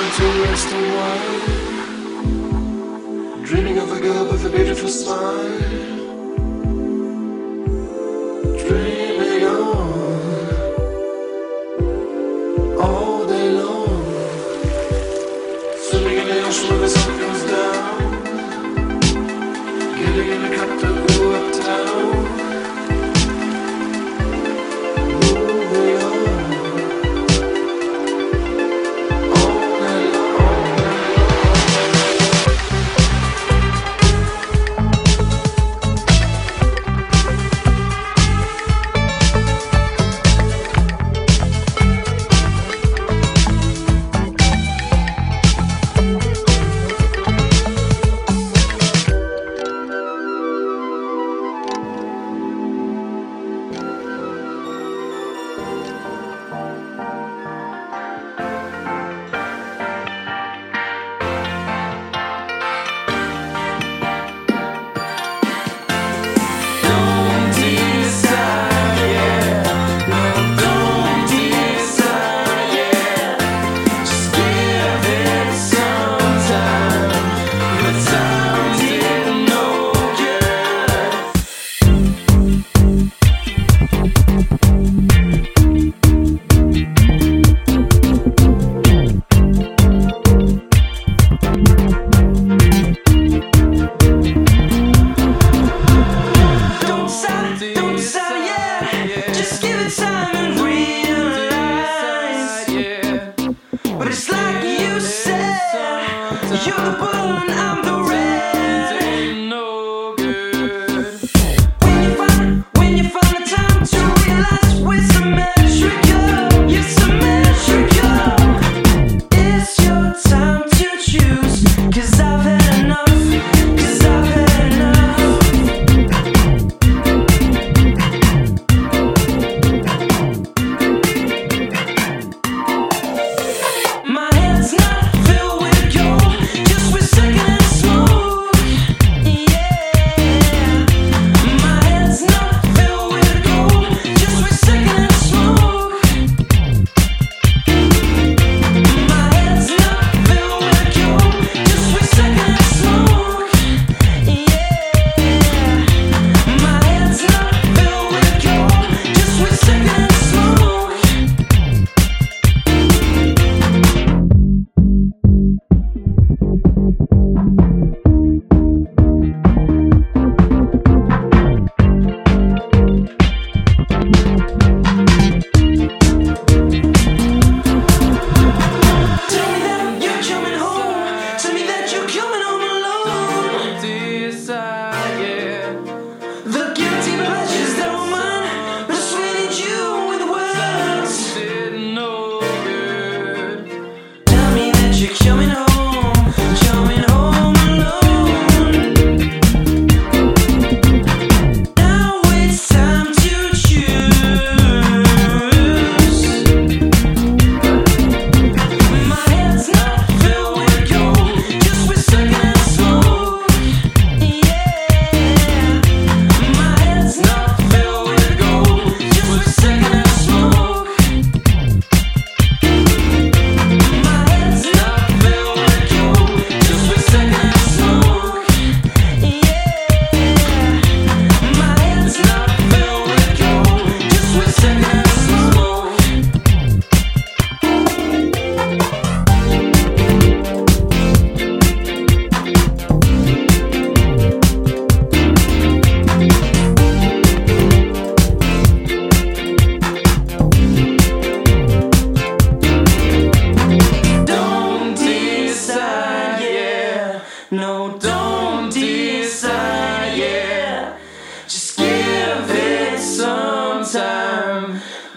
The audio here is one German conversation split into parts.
trying to rest and wine Dreaming of a girl with a beautiful smile. Dreaming of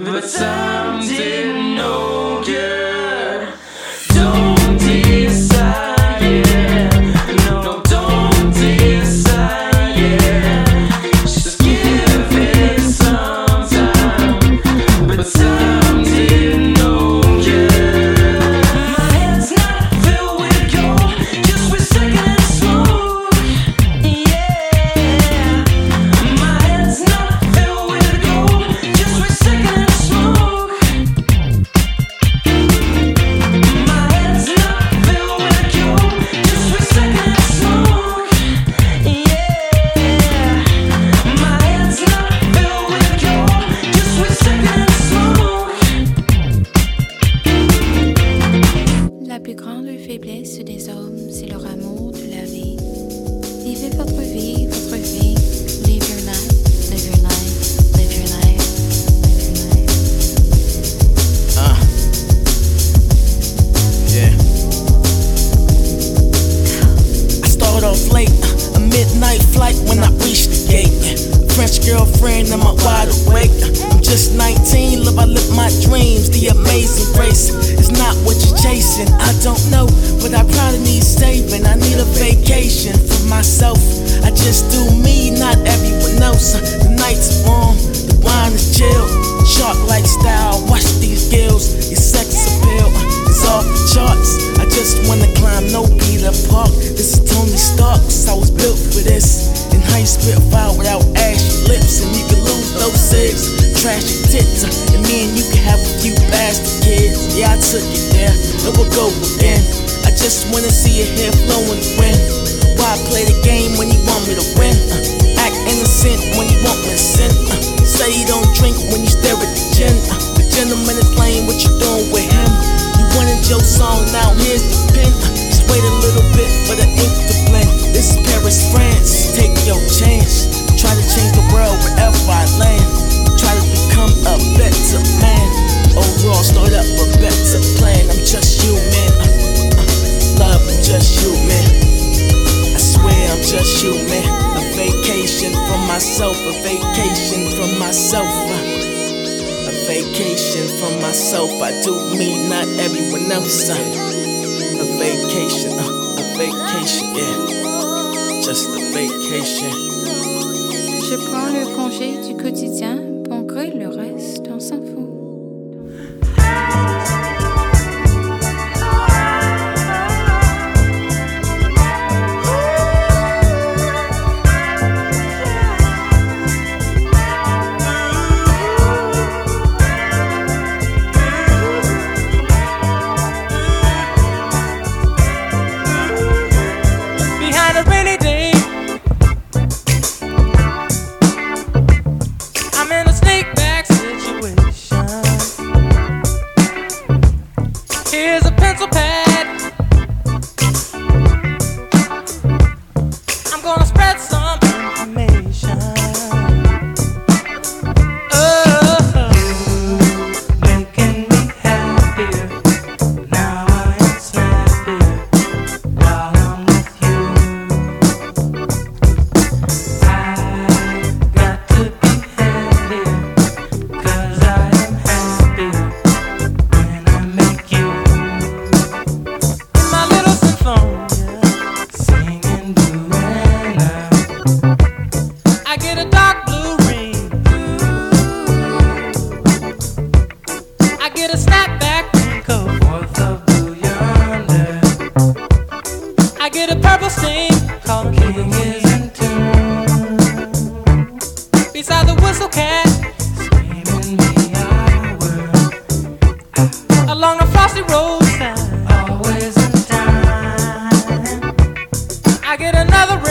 but some did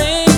rain.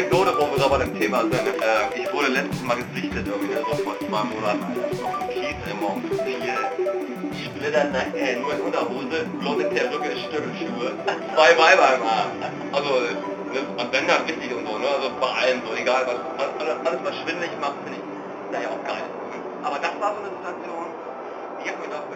Anekdote, wo wir gerade bei dem Thema sind. Äh, ich wurde letztes Mal gesichtet irgendwie, ne, so vor zwei Monaten auf dem Kies immer um vier Splitter, äh, nur in Unterhose, blonde Perücke, Stöckelschuhe, zwei Weiber im Arm. Also, ne, und wenn dann wichtig und so, ne? Also bei allen so, egal was, alles, alles was schwindelig macht, finde ich, naja auch geil. Aber das war so eine Situation, die hat mir doch